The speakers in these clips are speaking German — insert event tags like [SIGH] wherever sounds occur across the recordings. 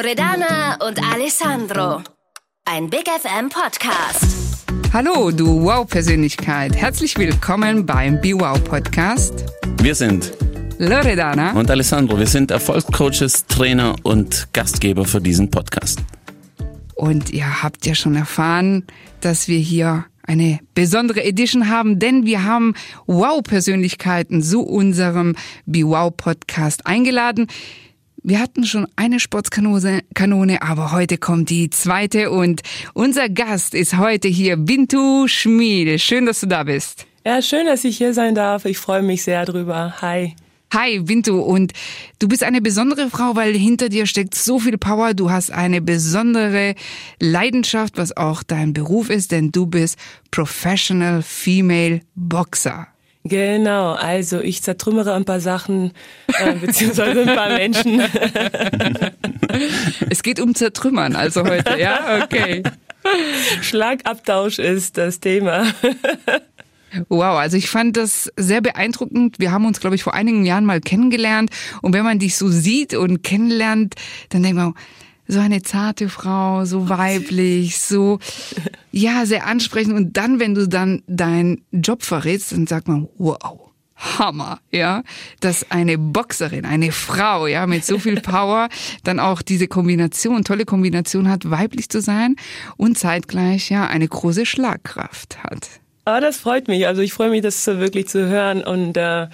Loredana und Alessandro. Ein Big FM Podcast. Hallo, du Wow-Persönlichkeit. Herzlich willkommen beim Be Wow Podcast. Wir sind Loredana und Alessandro. Wir sind Erfolgscoaches, Trainer und Gastgeber für diesen Podcast. Und ihr habt ja schon erfahren, dass wir hier eine besondere Edition haben, denn wir haben Wow-Persönlichkeiten zu unserem Be Wow Podcast eingeladen. Wir hatten schon eine Sportskanone, Kanone, aber heute kommt die zweite und unser Gast ist heute hier Bintu Schmiede. Schön, dass du da bist. Ja, schön, dass ich hier sein darf. Ich freue mich sehr drüber. Hi. Hi, Bintu. Und du bist eine besondere Frau, weil hinter dir steckt so viel Power. Du hast eine besondere Leidenschaft, was auch dein Beruf ist, denn du bist Professional Female Boxer. Genau, also ich zertrümmere ein paar Sachen, äh, [LAUGHS] beziehungsweise ein paar Menschen. [LAUGHS] es geht um Zertrümmern also heute, ja? Okay. Schlagabtausch ist das Thema. Wow, also ich fand das sehr beeindruckend. Wir haben uns, glaube ich, vor einigen Jahren mal kennengelernt. Und wenn man dich so sieht und kennenlernt, dann denkt man, so eine zarte Frau, so weiblich, so, ja, sehr ansprechend. Und dann, wenn du dann deinen Job verrätst, dann sagt man, wow. Hammer, ja, dass eine Boxerin, eine Frau, ja, mit so viel Power dann auch diese Kombination, tolle Kombination hat, weiblich zu sein und zeitgleich ja eine große Schlagkraft hat. Ah, das freut mich. Also ich freue mich, das wirklich zu hören und äh,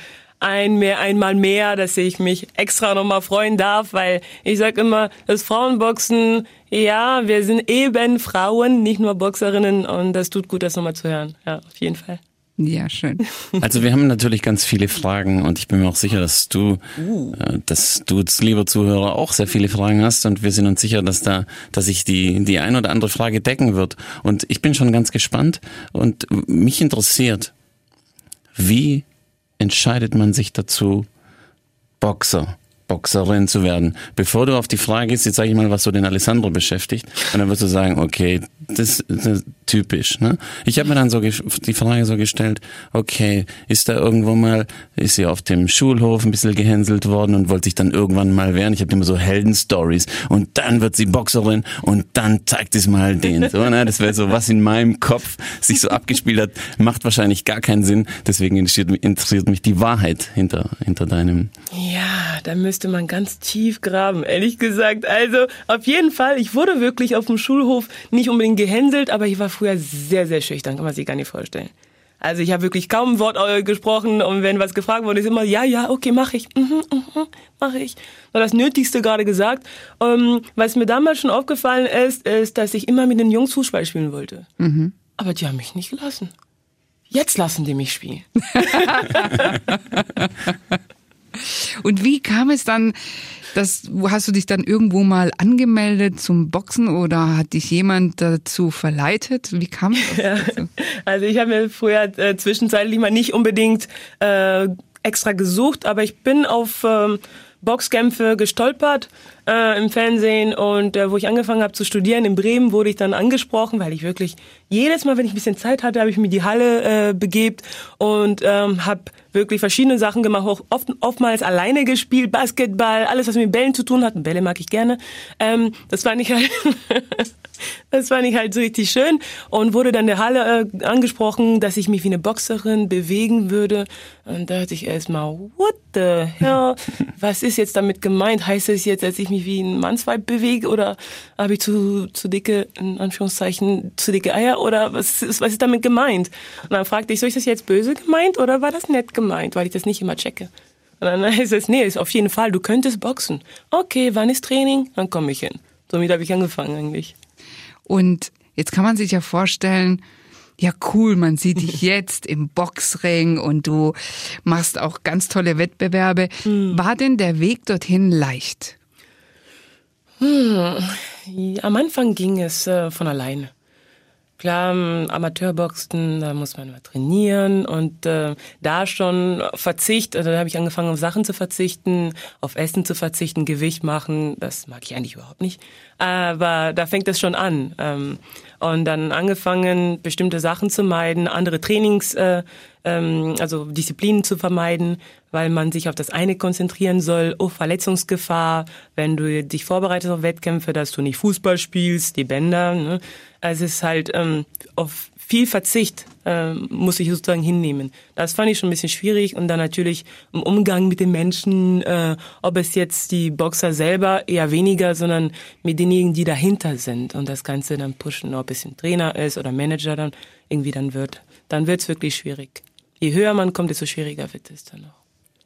ein mehr, einmal mehr, dass ich mich extra nochmal freuen darf, weil ich sag immer, das Frauenboxen, ja, wir sind eben Frauen, nicht nur Boxerinnen und das tut gut, das nochmal zu hören. Ja, auf jeden Fall. Ja, schön. [LAUGHS] Also wir haben natürlich ganz viele Fragen und ich bin mir auch sicher, dass du, uh. dass du, lieber Zuhörer, auch sehr viele Fragen hast und wir sind uns sicher, dass da, dass sich die, die ein oder andere Frage decken wird. Und ich bin schon ganz gespannt und mich interessiert, wie entscheidet man sich dazu, Boxer, Boxerin zu werden? Bevor du auf die Frage gehst, jetzt sage ich mal, was so den Alessandro beschäftigt, und dann wirst du sagen, okay, das, das typisch. Ne? Ich habe mir dann so die Frage so gestellt, okay, ist da irgendwo mal, ist sie auf dem Schulhof ein bisschen gehänselt worden und wollte sich dann irgendwann mal wehren. Ich habe immer so Heldenstories und dann wird sie Boxerin und dann zeigt es mal den. So, ne? Das wäre so, was in meinem Kopf sich so abgespielt hat, macht wahrscheinlich gar keinen Sinn. Deswegen interessiert, mich die Wahrheit hinter, hinter deinem. Ja, da müsste man ganz tief graben, ehrlich gesagt. Also auf jeden Fall, ich wurde wirklich auf dem Schulhof nicht unbedingt gehänselt, aber ich war früher sehr, sehr schüchtern, kann man sich gar nicht vorstellen. Also ich habe wirklich kaum ein Wort äh, gesprochen und wenn was gefragt wurde, ist immer, ja, ja, okay, mache ich, mhm, mhm, mache ich. War das Nötigste gerade gesagt. Ähm, was mir damals schon aufgefallen ist, ist, dass ich immer mit den Jungs Fußball spielen wollte. Mhm. Aber die haben mich nicht gelassen. Jetzt lassen die mich spielen. [LAUGHS] und wie kam es dann das, hast du dich dann irgendwo mal angemeldet zum Boxen oder hat dich jemand dazu verleitet? Wie kam das? [LAUGHS] Ja. Also ich habe mir früher äh, zwischenzeitlich mal nicht unbedingt äh, extra gesucht, aber ich bin auf ähm, Boxkämpfe gestolpert äh, im Fernsehen und äh, wo ich angefangen habe zu studieren in Bremen, wurde ich dann angesprochen, weil ich wirklich jedes Mal, wenn ich ein bisschen Zeit hatte, habe ich mir die Halle äh, begebt und ähm, habe wirklich verschiedene Sachen gemacht, auch oft, oftmals alleine gespielt, Basketball, alles, was mit Bällen zu tun hat. Bälle mag ich gerne. Ähm, das fand ich halt, [LAUGHS] das fand ich halt so richtig schön und wurde dann der Halle äh, angesprochen, dass ich mich wie eine Boxerin bewegen würde. Und da dachte ich erstmal, what the hell? [LAUGHS] Was ist jetzt damit gemeint? Heißt es jetzt, dass ich mich wie ein Mannsweib bewege oder habe ich zu, zu dicke, in Anführungszeichen, zu dicke Eier oder was ist, was ist damit gemeint? Und dann fragte ich, so ist das jetzt böse gemeint oder war das nett gemeint? weil ich das nicht immer checke. Und dann [LAUGHS] heißt es, nee, ist auf jeden Fall, du könntest boxen. Okay, wann ist Training? Dann komme ich hin. Somit habe ich angefangen eigentlich. Und jetzt kann man sich ja vorstellen, ja cool, man sieht dich [LAUGHS] jetzt im Boxring und du machst auch ganz tolle Wettbewerbe. Mhm. War denn der Weg dorthin leicht? Hm. Am Anfang ging es äh, von alleine. Klar, Amateurboxen, da muss man mal trainieren und äh, da schon Verzicht, also da habe ich angefangen auf Sachen zu verzichten, auf Essen zu verzichten, Gewicht machen, das mag ich eigentlich überhaupt nicht, aber da fängt es schon an. Ähm, Und dann angefangen, bestimmte Sachen zu meiden, andere Trainings, äh, ähm, also Disziplinen zu vermeiden, weil man sich auf das eine konzentrieren soll. Oh, Verletzungsgefahr, wenn du dich vorbereitest auf Wettkämpfe, dass du nicht Fußball spielst, die Bänder. Ne? Also es ist halt ähm, auf viel Verzicht äh, muss ich sozusagen hinnehmen. Das fand ich schon ein bisschen schwierig und dann natürlich im Umgang mit den Menschen, äh, ob es jetzt die Boxer selber eher weniger, sondern mit denjenigen, die dahinter sind und das Ganze dann pushen, ob es ein Trainer ist oder Manager dann irgendwie dann wird, dann wird es wirklich schwierig. Je höher man kommt, desto schwieriger wird es dann auch,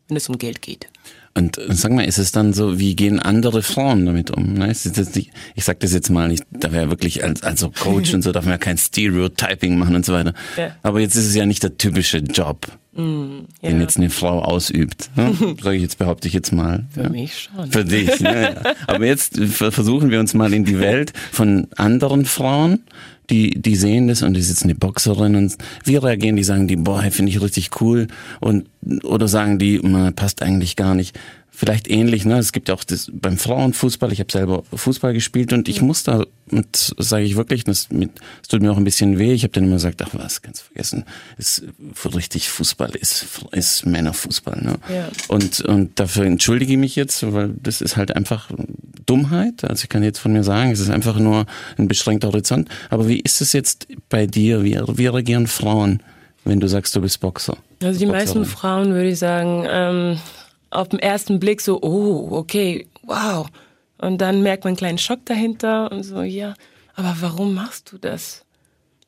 wenn es um Geld geht. Und sag mal, ist es dann so, wie gehen andere Frauen damit um? Ne? Nicht, ich sag das jetzt mal, ich darf ja wirklich als, als Coach und so darf man ja kein Stereotyping machen und so weiter. Ja. Aber jetzt ist es ja nicht der typische Job, Mm, ja. den jetzt eine Frau ausübt. Ne? [LAUGHS] Sag ich jetzt, behaupte ich jetzt mal. Für ja. mich schon. Für dich, ja. Aber jetzt versuchen wir uns mal in die Welt von anderen Frauen, die, die sehen das und die jetzt eine Boxerin und wie reagieren die, sagen die, boah, finde ich richtig cool und oder sagen die, man passt eigentlich gar nicht. Vielleicht ähnlich, ne? Es gibt ja auch das beim Frauenfußball, ich habe selber Fußball gespielt und ich muss da, und sage ich wirklich, das, mit, das tut mir auch ein bisschen weh. Ich habe dann immer gesagt, ach was, ganz vergessen, ist richtig Fußball ist, ist Männerfußball. Ne? Ja. Und, und dafür entschuldige ich mich jetzt, weil das ist halt einfach Dummheit. Also ich kann jetzt von mir sagen, es ist einfach nur ein beschränkter Horizont. Aber wie ist es jetzt bei dir? Wie, wie reagieren Frauen, wenn du sagst, du bist Boxer? Also die meisten Boxerin? Frauen, würde ich sagen, ähm, auf den ersten Blick so, oh, okay, wow. Und dann merkt man einen kleinen Schock dahinter und so, ja, aber warum machst du das?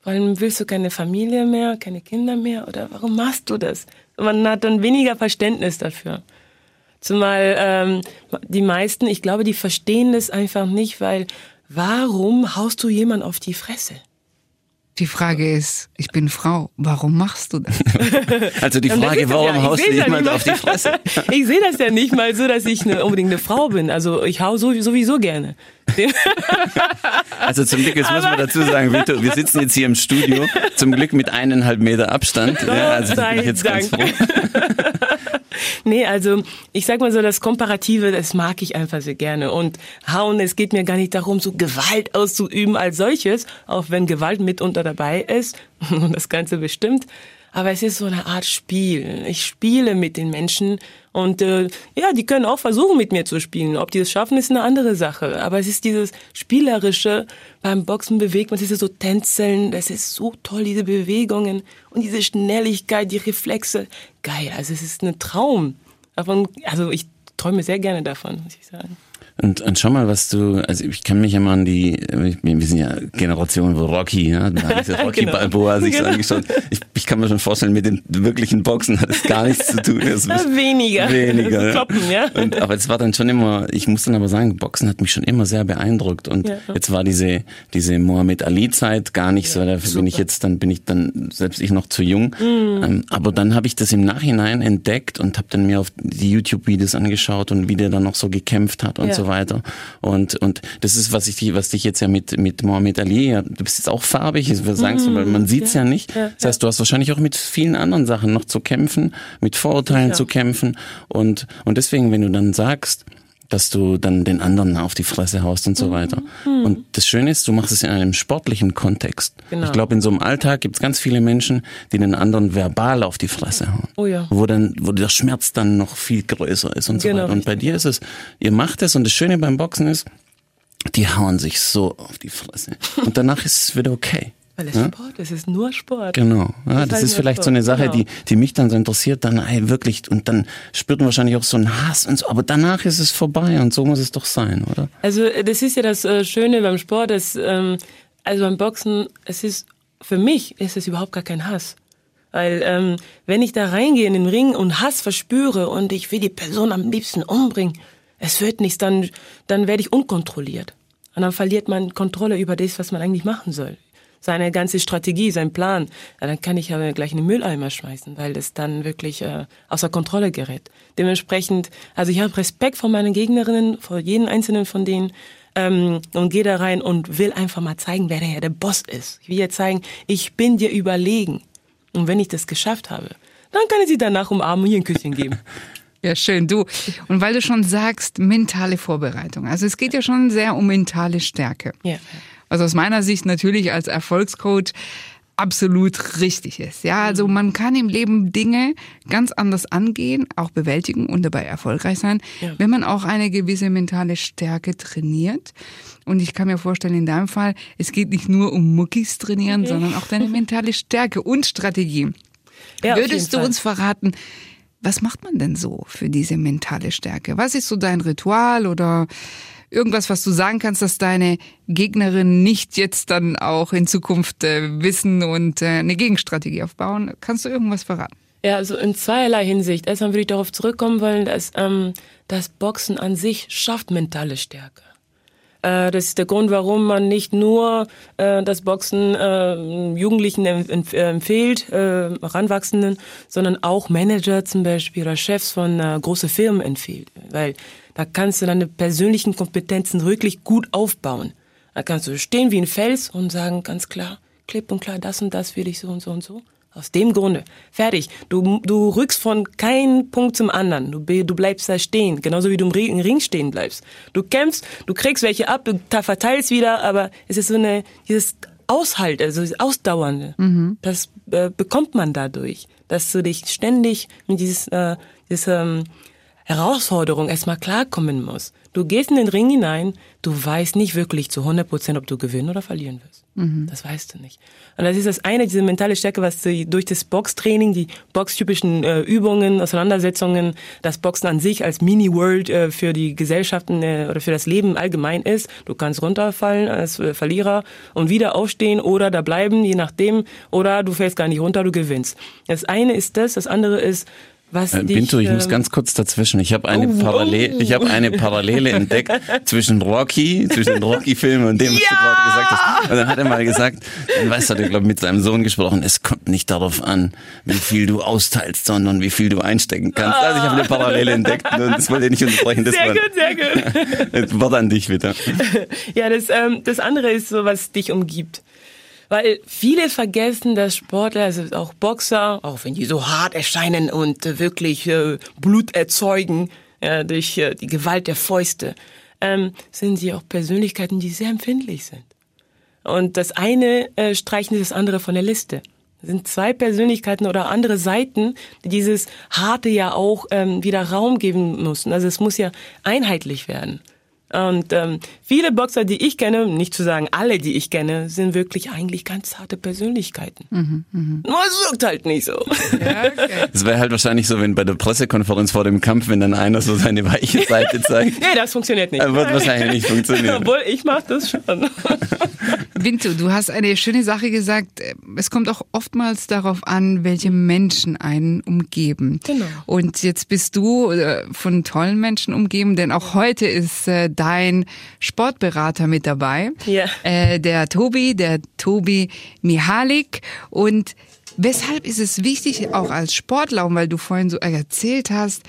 Warum willst du keine Familie mehr, keine Kinder mehr oder warum machst du das? Man hat dann weniger Verständnis dafür. Zumal ähm, die meisten, ich glaube, die verstehen das einfach nicht, weil warum haust du jemand auf die Fresse? Die Frage ist, ich bin Frau, warum machst du das? [LAUGHS] Also die Frage, ist- warum ja, ich haust du jemand auf die Fresse? [LAUGHS] Ich sehe das ja nicht mal so, dass ich eine, unbedingt eine Frau bin. Also ich hau so, sowieso gerne. [LAUGHS] Also zum Glück, jetzt muss man dazu sagen, Victor, wir sitzen jetzt hier im Studio, zum Glück mit eineinhalb Meter Abstand. Ja, also da bin ich jetzt ganz froh. [LAUGHS] Nee, also ich sag mal so, das Komparative, das mag ich einfach sehr gerne. Und hauen, es geht mir gar nicht darum, so Gewalt auszuüben als solches, auch wenn Gewalt mitunter dabei ist [LAUGHS] und das Ganze bestimmt. Aber es ist so eine Art Spiel. Ich spiele mit den Menschen und äh, ja, die können auch versuchen, mit mir zu spielen. Ob die es schaffen, ist eine andere Sache. Aber es ist dieses Spielerische beim Boxen bewegt man sich so tänzeln. Das ist so toll, diese Bewegungen und diese Schnelligkeit, die Reflexe. Geil, also es ist ein Traum. Davon, also ich träume sehr gerne davon, muss ich sagen. Und, und schau mal, was du, also ich kann mich immer an die, wir sind ja Generation wo Rocky, ja, da hat diese [LAUGHS] Rocky Genau. Balboa sich Genau. angeschaut. Ich, ich kann mir schon vorstellen, mit den wirklichen Boxen hat es gar nichts zu tun. [LAUGHS] Das weniger. Weniger. ja. Kloppen, ja. Und, aber es war dann schon immer, ich muss dann aber sagen, Boxen hat mich schon immer sehr beeindruckt. Und Ja. jetzt war diese, diese Mohammed Ali-Zeit gar nicht so, dafür bin ich jetzt, dann bin ich dann, selbst ich noch zu jung. Mhm. Aber dann habe ich das im Nachhinein entdeckt und habe dann mir auf die YouTube-Videos angeschaut und wie der dann noch so gekämpft hat und Ja. so weiter. Und, und das ist, was ich, dich- was dich jetzt ja mit, mit Mohammed Ali, ja, du bist jetzt auch farbig, ich würde sagen, so, weil man sieht's ja, nicht. Mhm. Ja, Das heißt, du hast wahrscheinlich auch mit vielen anderen Sachen noch zu kämpfen, mit Vorurteilen Ja. zu kämpfen. Und, und deswegen, wenn du dann sagst, dass du dann den anderen auf die Fresse haust und Mhm. so weiter. Und das Schöne ist, du machst es in einem sportlichen Kontext. Genau. Ich glaube, in so einem Alltag gibt es ganz viele Menschen, die den anderen verbal auf die Fresse hauen. Oh ja. Wo dann, wo der Schmerz dann noch viel größer ist und so Genau, weiter. Und bei dir ist es, ihr macht es und das Schöne beim Boxen ist, die hauen sich so auf die Fresse. [LAUGHS] Und danach ist es wieder okay. Weil es Ja? Sport ist, es ist nur Sport. Genau. Ja, Das das ist ist halt vielleicht nur so eine Sport, Sache, genau. die, die mich dann so interessiert, dann ey, wirklich, und dann spürt man wahrscheinlich auch so einen Hass und so, aber danach ist es vorbei und so muss es doch sein, oder? Also äh, das ist ja das äh, Schöne beim Sport, dass, ähm, also beim Boxen, es ist, für mich ist es überhaupt gar kein Hass. Weil ähm, wenn ich da reingehe in den Ring und Hass verspüre und ich will die Person am liebsten umbringen, es wird nichts, dann, dann werde ich unkontrolliert. Und dann verliert man Kontrolle über das, was man eigentlich machen soll. Seine ganze Strategie, sein Plan. Dann kann ich aber gleich in den Mülleimer schmeißen, weil das dann wirklich äh, außer Kontrolle gerät. Dementsprechend, also ich habe Respekt vor meinen Gegnerinnen, vor jedem einzelnen von denen ähm, und gehe da rein und will einfach mal zeigen, wer der, der Boss ist. Ich will ja zeigen, ich bin dir überlegen. Und wenn ich das geschafft habe, dann kann ich sie danach umarmen und ihr ein Küsschen geben. [LAUGHS] Ja, schön, du. Und weil du schon sagst, mentale Vorbereitung. Also es geht ja schon sehr um mentale Stärke. Ja. Was aus meiner Sicht natürlich als Erfolgscoach absolut richtig ist. Ja, also Mhm. man kann im Leben Dinge ganz anders angehen, auch bewältigen und dabei erfolgreich sein, Ja. wenn man auch eine gewisse mentale Stärke trainiert. Und ich kann mir vorstellen, in deinem Fall, es geht nicht nur um Muckis trainieren, sondern auch deine [LAUGHS] mentale Stärke und Strategie. Ja, Würdest du Fall. uns verraten, was macht man denn so für diese mentale Stärke? Was ist so dein Ritual oder irgendwas, was du sagen kannst, dass deine Gegnerin nicht jetzt dann auch in Zukunft äh, wissen und äh, eine Gegenstrategie aufbauen? Kannst du irgendwas verraten? Ja, also in zweierlei Hinsicht. Erstmal würde ich darauf zurückkommen wollen, dass ähm, das Boxen an sich schafft mentale Stärke. Äh, das ist der Grund, warum man nicht nur äh, das Boxen äh, Jugendlichen empf empfiehlt, äh, Heranwachsenden, sondern auch Manager zum Beispiel oder Chefs von äh, großen Firmen empfiehlt. Weil da kannst du deine persönlichen Kompetenzen wirklich gut aufbauen. Da kannst du stehen wie ein Fels und sagen ganz klar, klipp und klar, das und das will ich so und so und so. Aus dem Grunde. Fertig. Du, du rückst von keinem Punkt zum anderen. Du, du bleibst da stehen. Genauso wie du im Ring, stehen bleibst. Du kämpfst, du kriegst welche ab, du verteilst wieder, aber es ist so eine, dieses Aushalt, also dieses Ausdauernde. Das äh, bekommt man dadurch, dass du dich ständig mit dieses, äh, dieses ähm, Herausforderung erstmal klarkommen musst. Du gehst in den Ring hinein, du weißt nicht wirklich zu 100 Prozent, ob du gewinnen oder verlieren wirst. Das weißt du nicht. Und das ist das eine, diese mentale Stärke, was du durch das Boxtraining, die boxtypischen äh, Übungen, Auseinandersetzungen, das Boxen an sich als Mini-World äh, für die Gesellschaften äh, oder für das Leben allgemein ist. Du kannst runterfallen als äh, Verlierer und wieder aufstehen oder da bleiben, je nachdem, oder du fällst gar nicht runter, du gewinnst. Das eine ist das, das andere ist, was Äh, dich, Binto, ich muss ähm, ganz kurz dazwischen. Ich habe eine Oh, Parallele, oh. ich habe eine Parallele entdeckt zwischen Rocky, zwischen den Rocky-Filmen und dem, was du gerade gesagt hast. Und dann hat er mal gesagt, dann weiß er, hat er, glaube mit seinem Sohn gesprochen, es kommt nicht darauf an, wie viel du austeilst, sondern wie viel du einstecken kannst. Also ich habe eine Parallele entdeckt und das wollte ich nicht unterbrechen. Das Sehr war gut, sehr gut. [LAUGHS] Wort an dich bitte. Ja, das, ähm, das andere ist so, was dich umgibt. Weil viele vergessen, dass Sportler, also auch Boxer, auch wenn die so hart erscheinen und äh, wirklich äh, Blut erzeugen ja, durch äh, die Gewalt der Fäuste, ähm, sind sie auch Persönlichkeiten, die sehr empfindlich sind. Und das eine äh, streichen das andere von der Liste. Das sind zwei Persönlichkeiten oder andere Seiten, die dieses Harte ja auch ähm, wieder Raum geben mussten. Also es muss ja einheitlich werden. Und ähm, viele Boxer, die ich kenne, nicht zu sagen alle, die ich kenne, sind wirklich eigentlich ganz harte Persönlichkeiten. Nur es wirkt halt nicht so. Es wäre halt wahrscheinlich so, wenn bei der Pressekonferenz vor dem Kampf, wenn dann einer so seine weiche Seite zeigt, nee, das funktioniert nicht. dann wird wahrscheinlich nicht funktionieren. Obwohl, ich mach das schon. [LAUGHS] Vinto, du hast eine schöne Sache gesagt. Es kommt auch oftmals darauf an, welche Menschen einen umgeben. Genau. Und jetzt bist du äh, von tollen Menschen umgeben, denn auch heute ist äh, dein Sportberater mit dabei. Ja. Äh, der Tobi, der Tobi Mihalik. Und weshalb ist es wichtig, auch als Sportler, weil du vorhin so erzählt hast,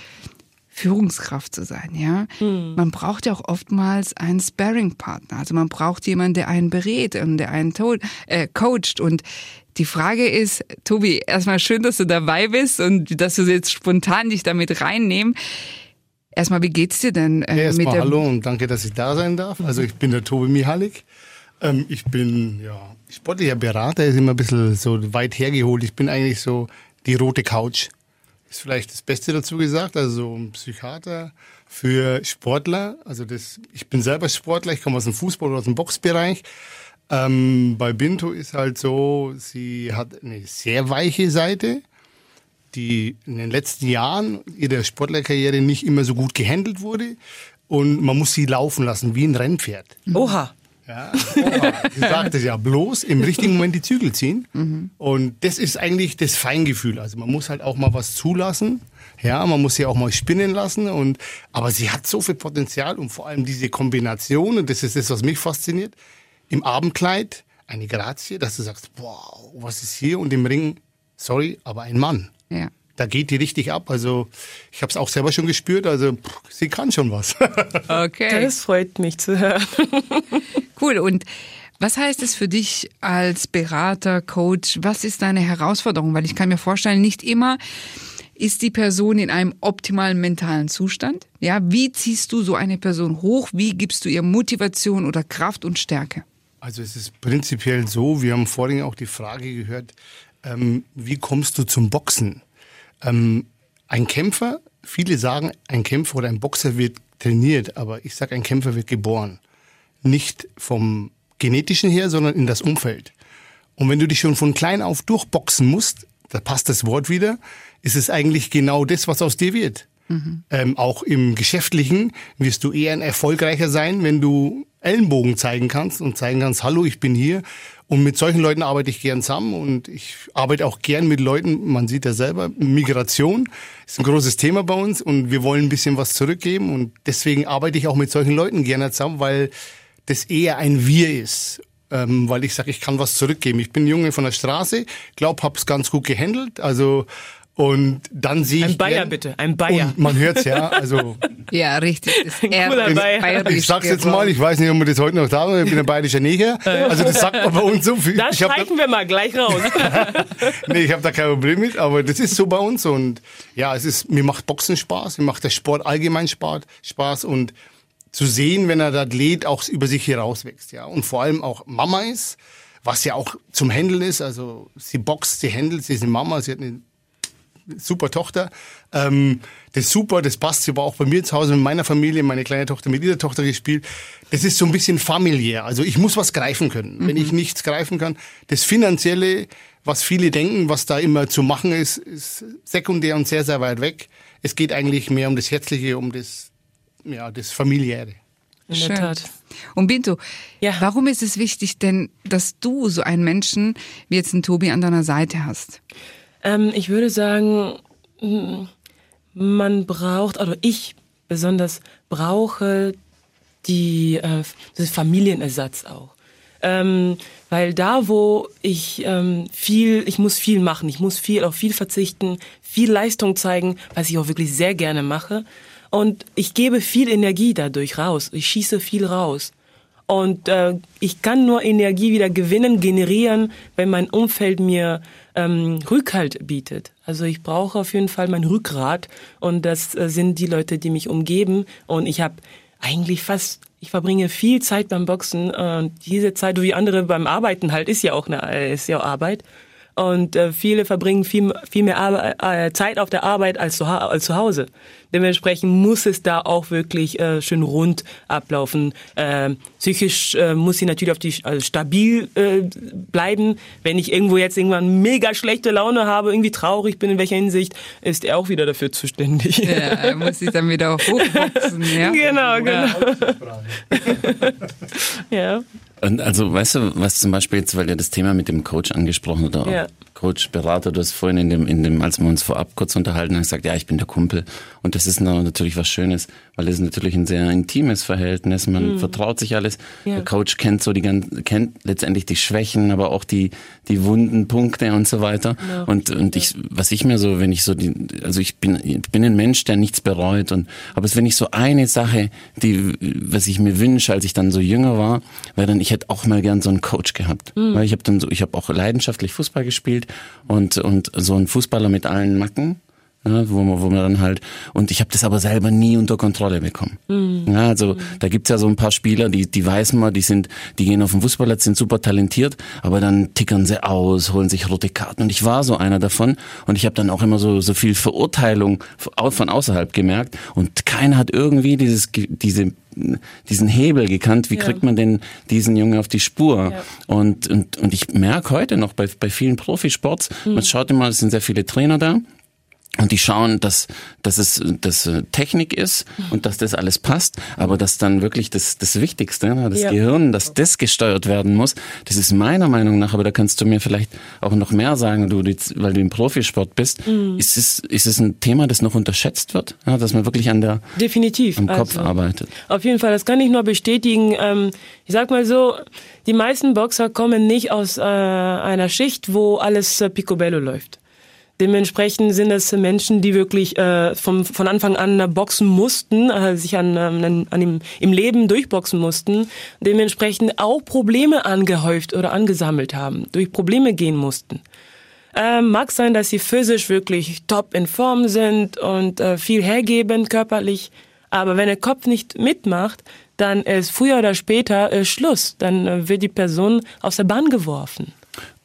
Führungskraft zu sein, ja. Man braucht ja auch oftmals einen Sparring-Partner. Also man braucht jemanden, der einen berät und der einen äh, coacht. Und die Frage ist, Tobi, erstmal schön, dass du dabei bist und dass du jetzt spontan dich damit reinnehmen. Erstmal, wie geht's dir denn äh, Erstmal der hallo und danke, dass ich da sein darf. Also ich bin der Tobi Mihalik. Ähm, ich bin ja sportlicher Berater, ist immer ein bisschen so weit hergeholt. Ich bin eigentlich so die rote Couch. Ist vielleicht das Beste dazu gesagt. Also so ein Psychiater für Sportler. Also das, ich bin selber Sportler, ich komme aus dem Fußball oder aus dem Boxbereich. Ähm, bei Binto ist halt so, sie hat eine sehr weiche Seite die in den letzten Jahren ihrer Sportlerkarriere nicht immer so gut gehandelt wurde. Und man muss sie laufen lassen, wie ein Rennpferd. Oha. Ja, oha, sie sagt es ja, bloß im richtigen Moment die Zügel ziehen. Und das ist eigentlich das Feingefühl. Also man muss halt auch mal was zulassen. Ja, man muss sie auch mal spinnen lassen. Und, aber sie hat so viel Potenzial und vor allem diese Kombination, und das ist das, was mich fasziniert, im Abendkleid eine Grazie, dass du sagst, wow, was ist hier? Und im Ring, sorry, aber ein Mann. Ja. Da geht die richtig ab. Also ich habe es auch selber schon gespürt. Also pff, sie kann schon was. [LAUGHS] Okay. Das freut mich zu hören. [LAUGHS] Cool. Und was heißt es für dich als Berater, Coach? Was ist deine Herausforderung? Weil ich kann mir vorstellen, nicht immer ist die Person in einem optimalen mentalen Zustand. Ja, wie ziehst du so eine Person hoch? Wie gibst du ihr Motivation oder Kraft und Stärke? Also es ist prinzipiell so, wir haben vorhin auch die Frage gehört, ähm, wie kommst du zum Boxen? Ähm, ein Kämpfer, viele sagen, ein Kämpfer oder ein Boxer wird trainiert, aber ich sage, ein Kämpfer wird geboren. Nicht vom genetischen her, sondern in das Umfeld. Und wenn du dich schon von klein auf durchboxen musst, da passt das Wort wieder, ist es eigentlich genau das, was aus dir wird. Mhm. Ähm, auch im Geschäftlichen wirst du eher ein erfolgreicher sein, wenn du Ellenbogen zeigen kannst und zeigen kannst, hallo, ich bin hier. Und mit solchen Leuten arbeite ich gern zusammen und ich arbeite auch gern mit Leuten, man sieht ja selber, Migration ist ein großes Thema bei uns und wir wollen ein bisschen was zurückgeben und deswegen arbeite ich auch mit solchen Leuten gerne zusammen, weil das eher ein Wir ist. Ähm, weil ich sage, ich kann was zurückgeben. Ich bin Junge von der Straße, glaube, hab's ganz gut gehandelt. Also und dann sehe ich. Ein Bayer bitte, ein Bayer. Und man hört's ja, also. [LAUGHS] ja, richtig. Ein cooler Bayer. Ich sag's jetzt mal, ich weiß nicht, ob wir das heute noch da haben, ich bin ein bayerischer Neger. [LAUGHS] Also das sagt man bei uns so viel. Das streichen wir mal gleich raus. [LAUGHS] nee, ich habe da kein Problem mit, aber das ist so bei uns und ja, es ist, mir macht Boxen Spaß, mir macht der Sport allgemein Spaß und zu sehen, wenn er da Athlet auch über sich herauswächst, ja. Und vor allem auch Mama ist, was ja auch zum Handeln ist, also sie boxt, sie handelt, sie ist eine Mama, sie hat eine super Tochter. Ähm, das ist super, das passt. Sie war auch bei mir zu Hause mit meiner Familie, meine kleine Tochter mit ihrer Tochter gespielt. Das ist so ein bisschen familiär. Also ich muss was greifen können. Mhm. Wenn ich nichts greifen kann, das Finanzielle, was viele denken, was da immer zu machen ist, ist sekundär und sehr, sehr weit weg. Es geht eigentlich mehr um das Herzliche, um das, ja, das Familiäre. In Schön. der Tat. Und Binto, ja. warum ist es wichtig denn, dass du so einen Menschen wie jetzt einen Tobi an deiner Seite hast? Ähm, ich würde sagen, man braucht, oder ich besonders brauche die äh, Familienersatz auch. Ähm, weil da, wo ich ähm, viel, ich muss viel machen, ich muss viel auf viel verzichten, viel Leistung zeigen, was ich auch wirklich sehr gerne mache. Und ich gebe viel Energie dadurch raus. Ich schieße viel raus. Und äh, ich kann nur Energie wieder gewinnen, generieren, wenn mein Umfeld mir ähm, Rückhalt bietet. Also ich brauche auf jeden Fall mein Rückgrat und das äh, sind die Leute, die mich umgeben. Und ich habe eigentlich fast, ich verbringe viel Zeit beim Boxen und diese Zeit, wie andere beim Arbeiten halt, ist ja auch eine, ist ja Arbeit. Und äh, viele verbringen viel, viel mehr Ar äh, Zeit auf der Arbeit als zu, als zu Hause. Dementsprechend muss es da auch wirklich äh, schön rund ablaufen. Äh, psychisch äh, muss sie natürlich auf die also stabil äh, bleiben. Wenn ich irgendwo jetzt irgendwann mega schlechte Laune habe, irgendwie traurig bin, in welcher Hinsicht, ist er auch wieder dafür zuständig. Ja, er muss sich dann wieder hochboxen. [LAUGHS] Ja? Genau, genau. [LAUGHS] ja. Und also, weißt du, was zum Beispiel jetzt, weil ihr das Thema mit dem Coach angesprochen oder ja. Coach, Berater, du hast vorhin in dem, in dem, als wir uns vorab kurz unterhalten haben, gesagt, ja, ich bin der Kumpel. Und das ist natürlich was Schönes, weil es natürlich ein sehr intimes Verhältnis. Man mhm. vertraut sich alles. Ja. Der Coach kennt so die ganzen, kennt letztendlich die Schwächen, aber auch die, die wunden Punkte und so weiter. Ja. Und, und ich, was ich mir so, wenn ich so die, also ich bin, ich bin ein Mensch, der nichts bereut und, aber wenn ich so eine Sache, die, was ich mir wünsche, als ich dann so jünger war, wäre dann, ich hätte auch mal gern so einen Coach gehabt. Mhm. Weil ich habe dann so, ich habe auch leidenschaftlich Fußball gespielt und, und so ein Fußballer mit allen Macken. Ja, wo man, wo man dann halt, und ich habe das aber selber nie unter Kontrolle bekommen. Mhm. Ja, also da gibt's ja so ein paar Spieler, die, die weiß man, die sind, die gehen auf den Fußballplatz, sind super talentiert, aber dann tickern sie aus, holen sich rote Karten. Und ich war so einer davon. Und ich habe dann auch immer so, so viel Verurteilung von außerhalb gemerkt. Und keiner hat irgendwie dieses, diese diesen Hebel gekannt, wie ja. kriegt man denn diesen Jungen auf die Spur? Ja. Und, und, und ich merke heute noch bei, bei vielen Profisports, mhm. man schaut immer, es sind sehr viele Trainer da, und die schauen, dass, dass es dass Technik ist und dass das alles passt, aber dass dann wirklich das, das Wichtigste, ne, das ja. Gehirn, dass das gesteuert werden muss, das ist meiner Meinung nach, aber da kannst du mir vielleicht auch noch mehr sagen, du, weil du im Profisport bist, mhm. ist, es, ist es ein Thema, das noch unterschätzt wird, ja, dass man wirklich an der Definitiv. am Kopf also, arbeitet? Auf jeden Fall, das kann ich nur bestätigen. Ähm, ich sag mal so, die meisten Boxer kommen nicht aus äh, einer Schicht, wo alles äh, picobello läuft. Dementsprechend sind es Menschen, die wirklich äh, vom, von Anfang an boxen mussten, äh, sich an, ähm, an dem, im Leben durchboxen mussten, dementsprechend auch Probleme angehäuft oder angesammelt haben, durch Probleme gehen mussten. Äh, mag sein, dass sie physisch wirklich top in Form sind und äh, viel hergeben körperlich, Aber wenn der Kopf nicht mitmacht, dann ist früher oder später äh, Schluss. Dann äh, wird die Person aus der Bahn geworfen.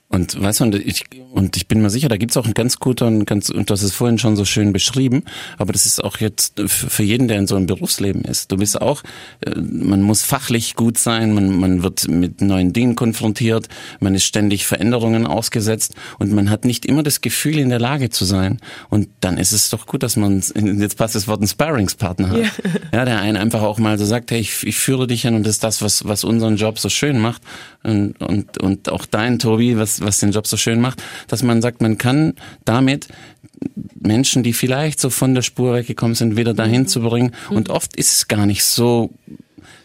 Und weißt du, ich, und ich bin mir sicher, da gibt's auch einen ganz guten, ganz, und das ist vorhin schon so schön beschrieben, aber das ist auch jetzt für jeden, der in so einem Berufsleben ist. Du bist auch, äh, man muss fachlich gut sein, man, man wird mit neuen Dingen konfrontiert, man ist ständig Veränderungen ausgesetzt und man hat nicht immer das Gefühl, in der Lage zu sein. Und dann ist es doch gut, dass man, [LAUGHS] jetzt passt das Wort, einen Sparringspartner hat. Ja. [LAUGHS] ja, der einen einfach auch mal so sagt, hey, ich, ich führe dich an und das ist das, was, was unseren Job so schön macht. Und, und, und auch dein, Tobi, was, was den Job so schön macht, dass man sagt, man kann damit Menschen, die vielleicht so von der Spur weggekommen sind, wieder dahin zu bringen. Und oft ist es gar nicht so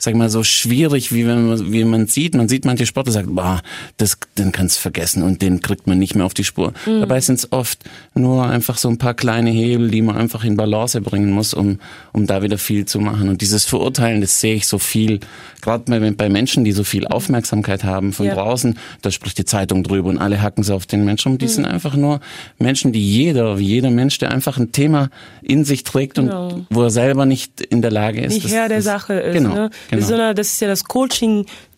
sag mal, so schwierig, wie wenn man, wie man sieht. Man sieht manche Sportler sagt, boah, das, den kannst du vergessen und den kriegt man nicht mehr auf die Spur. Mhm. Dabei sind es oft nur einfach so ein paar kleine Hebel, die man einfach in Balance bringen muss, um, um da wieder viel zu machen. Und dieses Verurteilen, das sehe ich so viel, gerade bei, bei Menschen, die so viel Aufmerksamkeit haben von ja. draußen, da spricht die Zeitung drüber und alle hacken sie auf den Menschen. Und die mhm. sind einfach nur Menschen, die jeder, wie jeder Mensch, der einfach ein Thema in sich trägt und genau. wo er selber nicht in der Lage ist. Nicht Herr der Sache ist. Genau. Ne? Genau. Sondern das ist ja das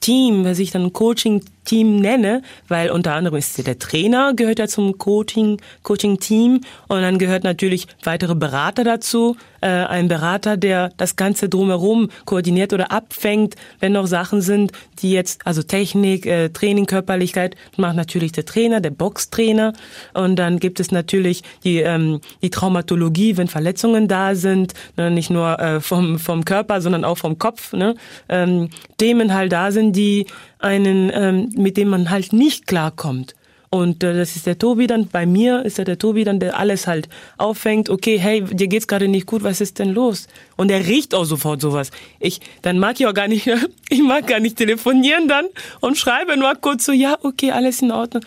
Coaching-Team, was ich dann Coaching-Team nenne, weil unter anderem ist der Trainer, gehört ja zum Coaching, Coaching-Team. Und dann gehört natürlich weitere Berater dazu, äh, ein Berater, der das Ganze drumherum koordiniert oder abfängt, wenn noch Sachen sind, die jetzt, also Technik, äh, Training, Körperlichkeit, macht natürlich der Trainer, der Boxtrainer. Und dann gibt es natürlich die, ähm, die Traumatologie, wenn Verletzungen da sind, ne, nicht nur äh, vom, vom Körper, sondern auch vom Kopf, ne, ähm, Themen halt da sind, die einen, ähm, mit denen man halt nicht klarkommt. Und äh, das ist der Tobi dann, bei mir ist ja der Tobi dann, der alles halt auffängt, okay, hey, dir geht's gerade nicht gut, was ist denn los? Und er riecht auch sofort sowas. Ich, dann mag ich auch gar nicht, [LAUGHS] ich mag gar nicht telefonieren dann und schreibe nur kurz so, ja, okay, alles in Ordnung.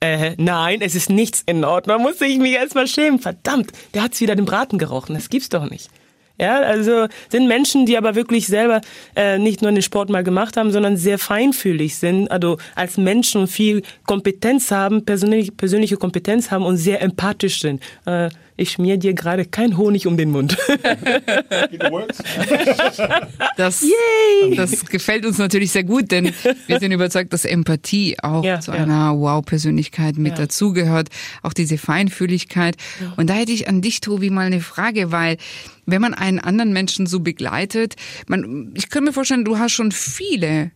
Äh, nein, es ist nichts in Ordnung. Muss ich mich erstmal schämen. Verdammt, der hat's wieder den Braten gerochen. Das gibt's doch nicht. Ja, also sind Menschen, die aber wirklich selber äh, nicht nur den Sport mal gemacht haben, sondern sehr feinfühlig sind, also als Menschen viel Kompetenz haben, persönliche, persönliche Kompetenz haben und sehr empathisch sind. Äh, ich schmier dir gerade kein Honig um den Mund. [LAUGHS] das, das gefällt uns natürlich sehr gut, denn wir sind überzeugt, dass Empathie auch ja, zu einer Wow-Persönlichkeit mit ja. dazugehört, auch diese Feinfühligkeit. Ja. Und da hätte ich an dich, Tobi, mal eine Frage, weil wenn man einen anderen Menschen so begleitet, man, ich kann mir vorstellen, du hast schon viele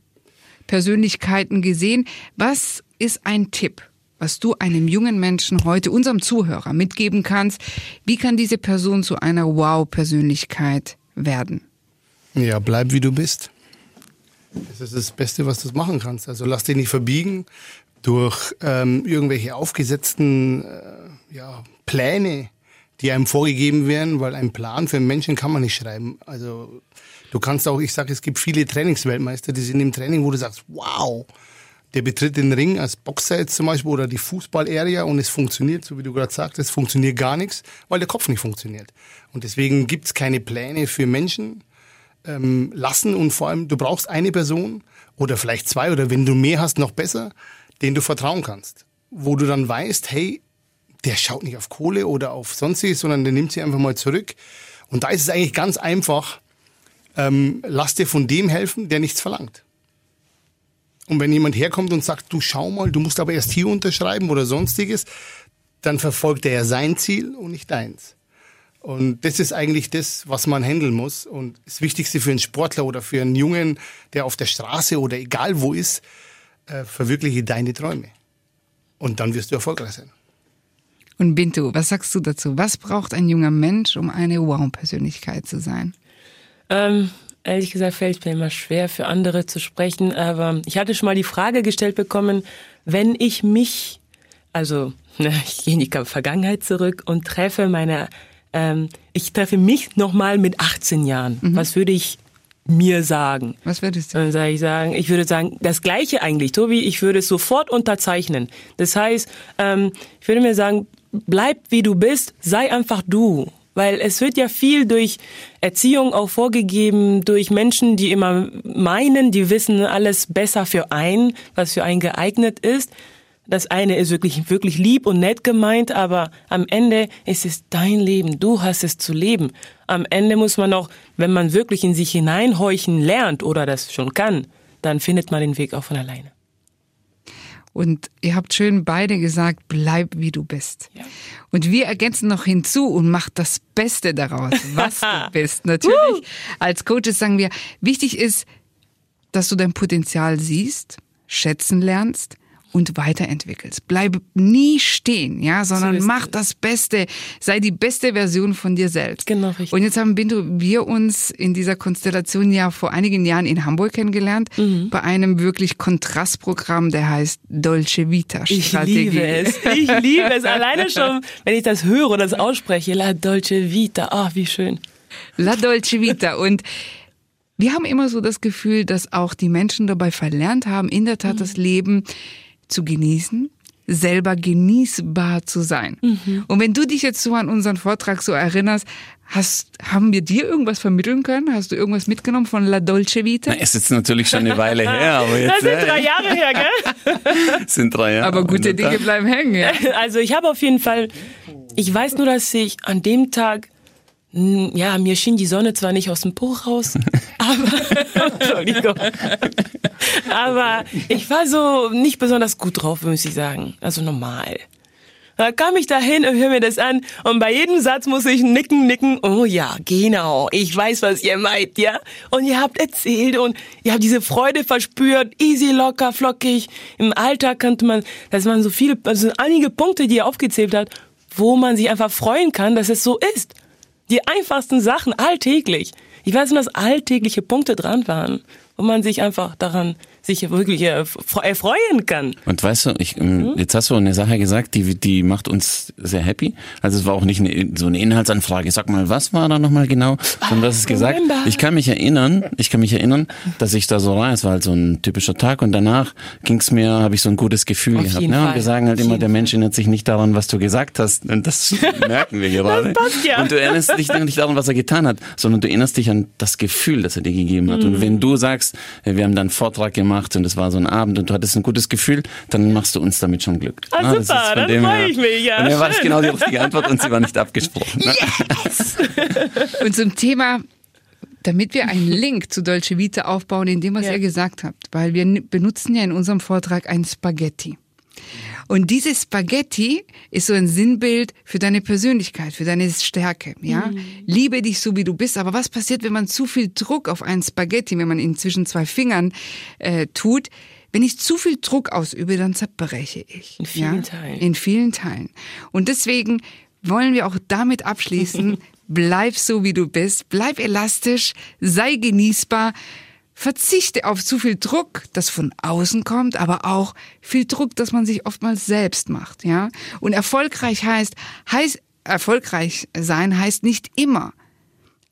Persönlichkeiten gesehen. Was ist ein Tipp? Was du einem jungen Menschen heute, unserem Zuhörer, mitgeben kannst. Wie kann diese Person zu einer Wow-Persönlichkeit werden? Ja, bleib wie du bist. Das ist das Beste, was du machen kannst. Also lass dich nicht verbiegen durch ähm, irgendwelche aufgesetzten äh, ja, Pläne, die einem vorgegeben werden, weil ein Plan für einen Menschen kann man nicht schreiben. Also du kannst auch, ich sage, es gibt viele Trainingsweltmeister, die sind im Training, wo du sagst, wow, der betritt den Ring als Boxer jetzt zum Beispiel oder die Fußball-Area und es funktioniert, so wie du gerade sagst, es funktioniert gar nichts, weil der Kopf nicht funktioniert. Und deswegen gibt's keine Pläne für Menschen ähm, lassen und vor allem, du brauchst eine Person oder vielleicht zwei oder wenn du mehr hast, noch besser, den du vertrauen kannst. Wo du dann weißt, hey, der schaut nicht auf Kohle oder auf sonstiges, sondern der nimmt sie einfach mal zurück. Und da ist es eigentlich ganz einfach, ähm, lass dir von dem helfen, der nichts verlangt. Und wenn jemand herkommt und sagt, du schau mal, du musst aber erst hier unterschreiben oder sonstiges, dann verfolgt er ja sein Ziel und nicht deins. Und das ist eigentlich das, was man handeln muss. Und das Wichtigste für einen Sportler oder für einen Jungen, der auf der Straße oder egal wo ist, äh, verwirkliche deine Träume. Und dann wirst du erfolgreich sein. Und Bintu, was sagst du dazu? Was braucht ein junger Mensch, um eine Wow-Persönlichkeit zu sein? Ähm, ehrlich gesagt fällt mir immer schwer, für andere zu sprechen, aber ich hatte schon mal die Frage gestellt bekommen, wenn ich mich, also [LAUGHS] ne, ich gehe in die Vergangenheit zurück und treffe meine, ähm, ich treffe mich nochmal mit 18 Jahren, mhm. was würde ich mir sagen. Was würdest du? Dann sage ich sagen, ich würde sagen, das Gleiche eigentlich, Tobi, ich würde es sofort unterzeichnen. Das heißt, ähm, ich würde mir sagen, bleib wie du bist, sei einfach du. Weil es wird ja viel durch Erziehung auch vorgegeben, durch Menschen, die immer meinen, die wissen alles besser für einen, was für einen geeignet ist. Das eine ist wirklich, wirklich lieb und nett gemeint, aber am Ende ist es dein Leben. Du hast es zu leben. Am Ende muss man auch, wenn man wirklich in sich hineinhorchen lernt oder das schon kann, dann findet man den Weg auch von alleine. Und ihr habt schön beide gesagt, bleib wie du bist. Ja. Und wir ergänzen noch hinzu und macht das Beste daraus, was du [LAUGHS] bist. Natürlich, als Coaches sagen wir, wichtig ist, dass du dein Potenzial siehst, schätzen lernst und weiterentwickelst. Bleib nie stehen, ja, sondern ist mach das Beste, sei die beste Version von dir selbst. Genau, richtig. Und jetzt haben Binto wir uns in dieser Konstellation ja vor einigen Jahren in Hamburg kennengelernt, Mhm. bei einem wirklich Kontrastprogramm, der heißt Dolce Vita Ich Strategie. liebe es. Ich liebe es. Alleine schon, wenn ich das höre oder das ausspreche. La Dolce Vita. Ah, wie schön. La Dolce Vita. Und wir haben immer so das Gefühl, dass auch die Menschen dabei verlernt haben, in der Tat das Leben zu genießen, selber genießbar zu sein. Und wenn du dich jetzt so an unseren Vortrag so erinnerst, hast, haben wir dir irgendwas vermitteln können? Hast du irgendwas mitgenommen von La Dolce Vita? Na, es ist jetzt natürlich schon eine Weile her, aber [LAUGHS] jetzt Das sind drei Jahre her, gell? [LAUGHS] sind drei Jahre. Aber gute Dinge bleiben hängen, ja. Also ich habe auf jeden Fall, ich weiß nur, dass ich an dem Tag, ja, mir schien die Sonne zwar nicht aus dem Po raus, [LAUGHS] aber, Entschuldigung, aber ich war so nicht besonders gut drauf, muss ich sagen. Also normal. Da kam ich dahin und höre mir das an und bei jedem Satz muss ich nicken, nicken. Oh ja, genau, ich weiß, was ihr meint, ja. Und ihr habt erzählt und ihr habt diese Freude verspürt, easy, locker, flockig. Im Alltag könnte man, dass man so viele, also einige Punkte, die ihr aufgezählt habt, wo man sich einfach freuen kann, dass es so ist. Die einfachsten Sachen alltäglich. Ich weiß nur, dass alltägliche Punkte dran waren, wo man sich einfach daran sich wirklich äh, fre- erfreuen kann. Und weißt du, ich, ähm, jetzt hast du eine Sache gesagt, die, die macht uns sehr happy. Also es war auch nicht eine, so eine Inhaltsanfrage. Sag mal, was war da nochmal genau? Sondern du hast es gesagt. Ich kann mich erinnern, ich kann mich erinnern, dass ich da so rein, es war halt so ein typischer Tag und danach ging's mir, habe ich so ein gutes Gefühl Auf gehabt. Ne? Und wir sagen halt Auf immer, der Mensch erinnert sich nicht daran, was du gesagt hast. Und das [LAUGHS] merken wir gerade. passt ja. Und du erinnerst dich nicht daran, was er getan hat, sondern du erinnerst dich an das Gefühl, das er dir gegeben hat. Mhm. Und wenn du sagst, äh, wir haben dann einen Vortrag gemacht und es war so ein Abend und du hattest ein gutes Gefühl, dann machst du uns damit schon Glück. Ah, Na, das super, von dann dem freu her- ich mich, ja, Von dem war das genau die richtige Antwort und sie war nicht abgesprochen. [LAUGHS] ne? Und zum Thema, damit wir einen Link zu Dolce Vita aufbauen, in dem, was Ja. ihr gesagt habt, weil wir benutzen ja in unserem Vortrag ein Spaghetti. Und dieses Spaghetti ist so ein Sinnbild für deine Persönlichkeit, für deine Stärke, ja? Liebe dich so, wie du bist. Aber was passiert, wenn man zu viel Druck auf ein Spaghetti, wenn man ihn zwischen zwei Fingern äh, tut? Wenn ich zu viel Druck ausübe, dann zerbreche ich. In vielen ja? Teilen. In vielen Teilen. Und deswegen wollen wir auch damit abschließen, [LAUGHS] bleib so, wie du bist, bleib elastisch, sei genießbar, verzichte auf zu viel Druck, das von außen kommt, aber auch viel Druck, das man sich oftmals selbst macht, ja? Und erfolgreich heißt, heißt erfolgreich sein heißt nicht immer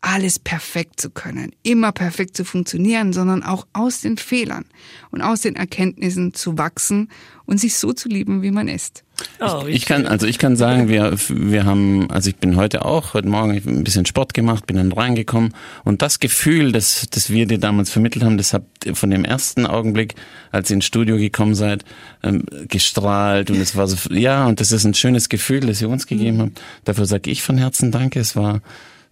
alles perfekt zu können, immer perfekt zu funktionieren, sondern auch aus den Fehlern und aus den Erkenntnissen zu wachsen und sich so zu lieben, wie man ist. Oh, wie Ich kann, also ich kann sagen, wir, wir haben, also ich bin heute auch, heute Morgen ich ein bisschen Sport gemacht, bin dann reingekommen und das Gefühl, das, das wir dir damals vermittelt haben, das habt ihr von dem ersten Augenblick, als ihr ins Studio gekommen seid, ähm, gestrahlt und es war so, ja, und das ist ein schönes Gefühl, das ihr uns gegeben habt. Dafür sage ich von Herzen Danke. Es war,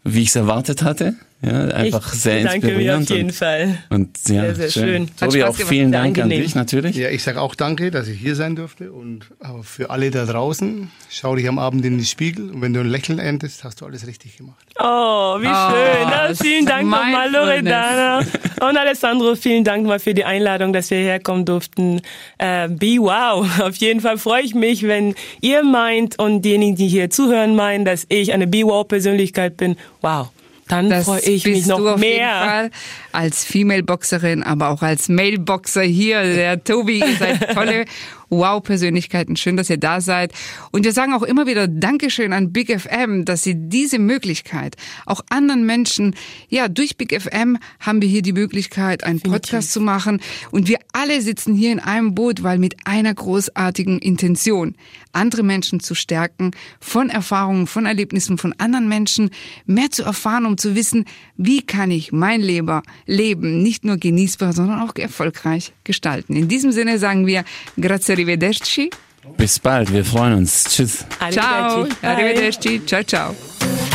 wie ich es erwartet hatte, ja, einfach ich sehr danke mir inspirierend. auf jeden und, Fall. Und ja, Sehr, sehr schön. Hat Tobi, Spaß auch gemacht, vielen Dank an angenehm. dich natürlich. Ja, ich sage auch danke, dass ich hier sein durfte. Und aber für alle da draußen, schau dich am Abend in den Spiegel und wenn du ein Lächeln erntest, hast du alles richtig gemacht. Oh, wie schön. Na, vielen Dank nochmal, Loredana. Und Alessandro, vielen Dank mal für die Einladung, dass wir herkommen durften. Äh, be wow. [LAUGHS] Auf jeden Fall freue ich mich, wenn ihr meint und diejenigen, die hier zuhören, meinen, dass ich eine Be wow Persönlichkeit bin. Wow. Dann freue ich bist mich noch du auf jeden mehr. Fall als Female-Boxerin, aber auch als Male-Boxer hier. Der Tobi, ihr seid [LAUGHS] tolle Wow-Persönlichkeiten. Schön, dass ihr da seid. Und wir sagen auch immer wieder Dankeschön an Big FM, dass sie diese Möglichkeit auch anderen Menschen, ja, durch Big FM haben wir hier die Möglichkeit, einen Podcast zu machen. Und wir alle sitzen hier in einem Boot, weil mit einer großartigen Intention, andere Menschen zu stärken, von Erfahrungen, von Erlebnissen von anderen Menschen mehr zu erfahren, um zu wissen, wie kann ich mein Leber, Leben nicht nur genießbar, sondern auch erfolgreich gestalten. In diesem Sinne sagen wir Grazie arrivederci Bis bald, wir freuen uns. Tschüss. Ciao. Arrivederci. Ciao, ciao.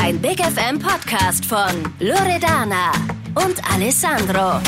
Ein Big FM Podcast von Loredana und Alessandro.